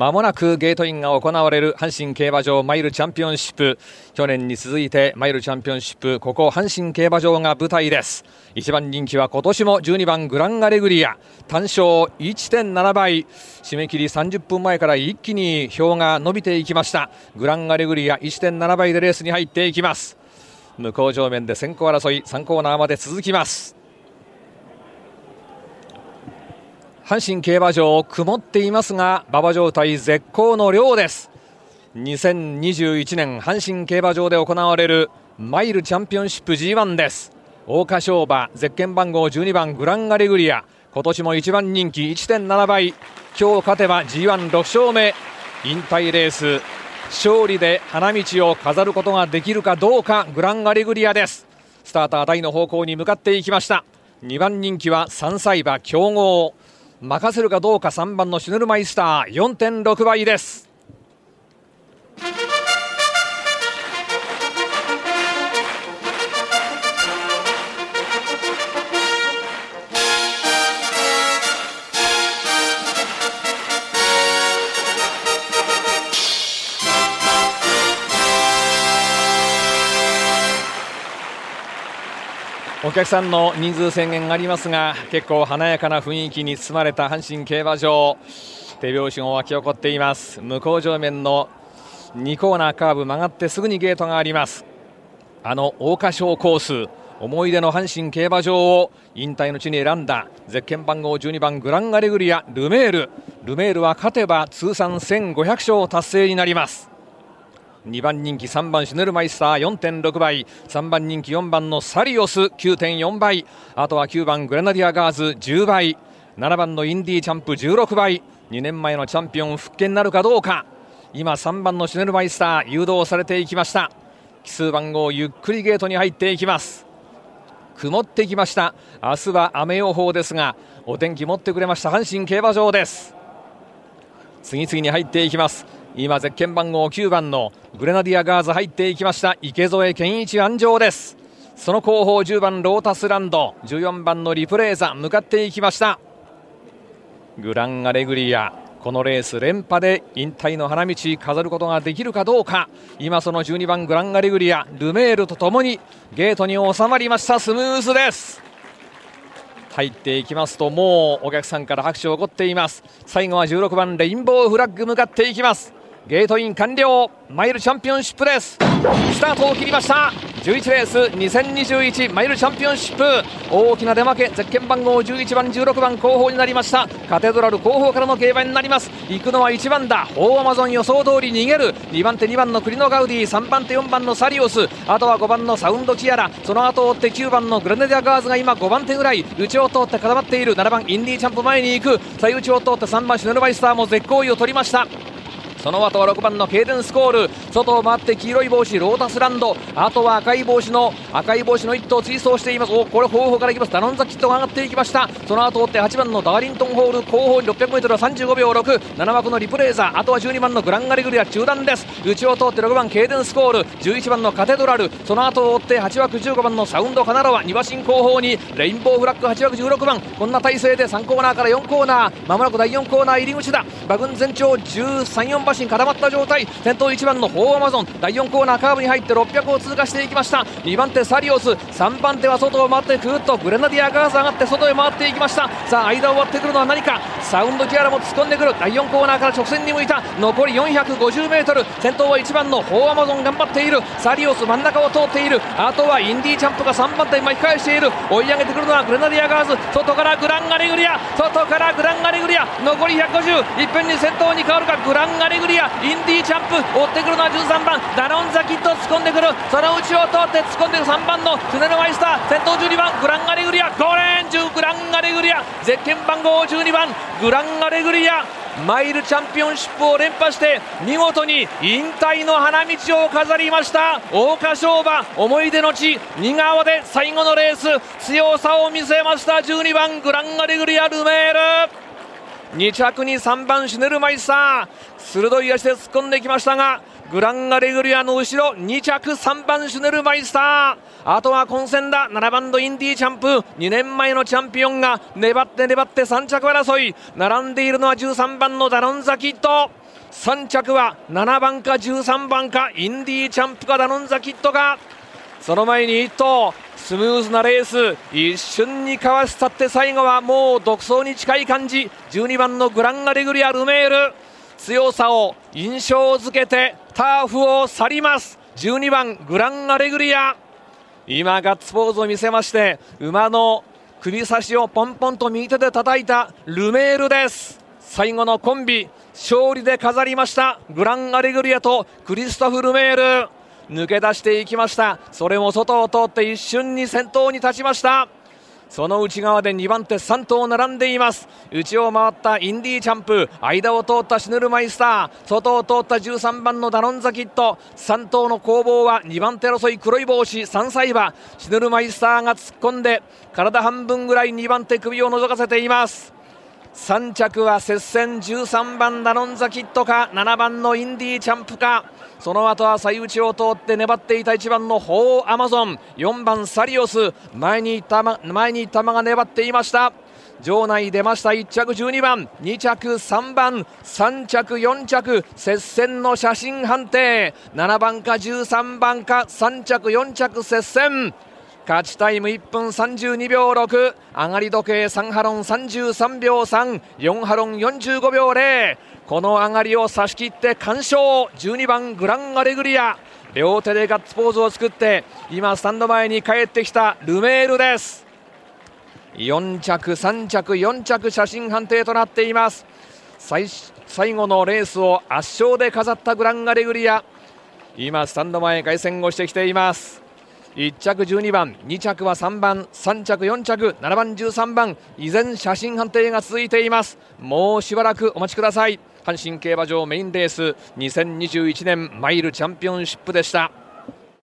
まもなくゲートインが行われる阪神競馬場マイルチャンピオンシップ。去年に続いてマイルチャンピオンシップここ阪神競馬場が舞台です。1番人気は今年も12番グランアレグリア。単勝1.7倍。締め切り30分前から一気に票が伸びていきました。グランアレグリア1.7倍でレースに入っていきます。向こう上面で先行争い3コーナーまで続きます。阪神競馬場曇っていますが馬場状態絶好の量です。2021年阪神競馬場で行われるマイルチャンピオンシップ G1 です。桜花賞馬ゼッケン番号12番グランアレグリア。今年も1番人気1.7倍。今日勝てば G16 勝目。引退レース勝利で花道を飾ることができるかどうかグランアレグリアです。スターター台の方向に向かっていきました。2番人気は3歳馬強豪。任せるかどうか3番のシュネルマイスター4.6倍です。お客さんの人数制限がありますが結構華やかな雰囲気に包まれた阪神競馬場。手拍子が沸き起こっています。向こう上面の2コーナーカーブ曲がってすぐにゲートがあります。あの桜花賞コース思い出の阪神競馬場を引退の地に選んだゼッケン番号12番グランアレグリアルメール。ルメールは勝てば通算1500勝達成になります。2番人気3番シュネルマイスター4.6倍。3番人気4番のサリオス9.4倍。あとは9番グレナディアガーズ10倍。7番のインディーチャンプ16倍。2年前のチャンピオン復権なるかどうか。今3番のシュネルマイスター誘導されていきました。奇数番号ゆっくりゲートに入っていきます。曇ってきました。明日は雨予報ですがお天気持ってくれました阪神競馬場です。次々に入っていきます。今ゼッケン番号9番のグレナディアガーズ入っていきました。池添健一安城です。その後方10番ロータスランド。14番のリプレーザ向かっていきました。グランアレグリア。このレース連覇で引退の花道飾ることができるかどうか。今その12番グランアレグリア。ルメールとともにゲートに収まりました。スムーズです。入っていきますともうお客さんから拍手を起こっています。最後は16番レインボーフラッグ向かっていきます。ゲートイン完了マイルチャンピオンシップです。スタートを切りました。11レース2021マイルチャンピオンシップ。大きな出負けゼッケン番号11番16番後方になりました。カテドラル後方からの競馬になります。行くのは1番だ。大アマゾン予想通り逃げる。2番手2番のクリノガウディ3番手4番のサリオス。あとは5番のサウンドキアラ。その後を追って9番のグレナディアガーズが今5番手ぐらい。内を通って固まっている。7番インディーチャンプ前に行く。最内を通って3番シュネルマイスターも絶好位を取りました。その後は6番のケイデンスコール。外を回って黄色い帽子ロータスランド。あとは赤い帽子の赤い帽子の1頭追走しています。おこれ後方からいきます。ダノンザキッドが上がっていきました。その後追って8番のダーリントンホール。後方に 600m は35秒67枠のリプレーザ。あとは12番のグランアレグリア。中段です。内を通って6番ケイデンスコール。11番のカテドラル。その後を追って8枠15番のサウンドカナロア2馬身後方にレインボーフラッグ。8枠16番。こんな体勢で3コーナーから4コーナー。まもなく第4コーナー入り口だ。馬群全長134馬身固まった状態。先頭1番のホウオウアマゾン。第4コーナーカーブに入って600を通過していきました。2番手サリオス。3番手は外を回ってくーっとグレナディアガーズ上がって外へ回っていきました。さあ間を割ってくるのは何か。サウンドキアラも突っ込んでくる。第4コーナーから直線に向いた。残り 450m 先頭は1番のホウオウアマゾン頑張っている。サリオス真ん中を通っている。あとはインディーチャンプが3番手巻き返している。追い上げてくるのはグレナディアガーズ。外からグランアレグリア。外からグランアレグリア。残り150いっぺんに先頭に変わるか。グランアレグリア。グリアインディーチャンプ追ってくるのは13番ダノンザキッド突っ込んでくる。その内を通って突っ込んでくる3番のシュネルマイスター先頭12番グランアレグリア。5レーン10グランアレグリア。ゼッケン番号12番グランアレグリア。マイルチャンピオンシップを連覇して見事に引退の花道を飾りました。桜花賞馬思い出の地新川で最後のレース強さを見せました。12番グランアレグリアルメール。2着に3番シュネルマイスター。鋭い足で突っ込んできましたがグランアレグリアの後ろ2着3番シュネルマイスター。あとは混戦だ。7番のインディーチャンプ。2年前のチャンピオンが粘って粘って3着争い。並んでいるのは13番のダロンザキット3着は7番か13番かインディーチャンプかダノンザキットか。その前に1頭。スムーズなレース一瞬にかわし去って最後はもう独走に近い感じ。12番のグランアレグリアルメール。強さを印象づけてターフを去ります。12番グランアレグリア。今ガッツポーズを見せまして馬の首差しをポンポンと右手で叩いたルメールです。最後のコンビ勝利で飾りましたグランアレグリアとクリストフ・ルメール。抜け出していきました。それも外を通って一瞬に先頭に立ちました。その内側で2番手3頭並んでいます。内を回ったインディーチャンプ。間を通ったシヌルマイスター。外を通った13番のダノンザキット。3頭の攻防は2番手争い黒い帽子。3歳馬シヌルマイスターが突っ込んで体半分ぐらい2番手首を覗かせています。3着は接戦13番ダノンザキットか7番のインディーチャンプか。その後は最内を通って粘っていた1番のホーアマゾン。4番サリオス。前に玉前に玉が粘っていました。場内出ました。1着12番。2着3番。3着4着。接戦の写真判定。7番か13番か。3着4着接戦。勝ちタイム1分32秒6上がり時計3ハロン33秒34ハロン45秒0この上がりを差し切って完勝。12番グランアレグリア。両手でガッツポーズを作って今スタンド前に帰ってきたルメールです。4着3着4着写真判定となっています。最最後のレースを圧勝で飾ったグランアレグリア。今スタンド前凱旋をしてきています。1着12番2着は3番3着4着7番13番依然写真判定が続いています。もうしばらくお待ちください。阪神競馬場メインレース2021年マイルチャンピオンシップでした。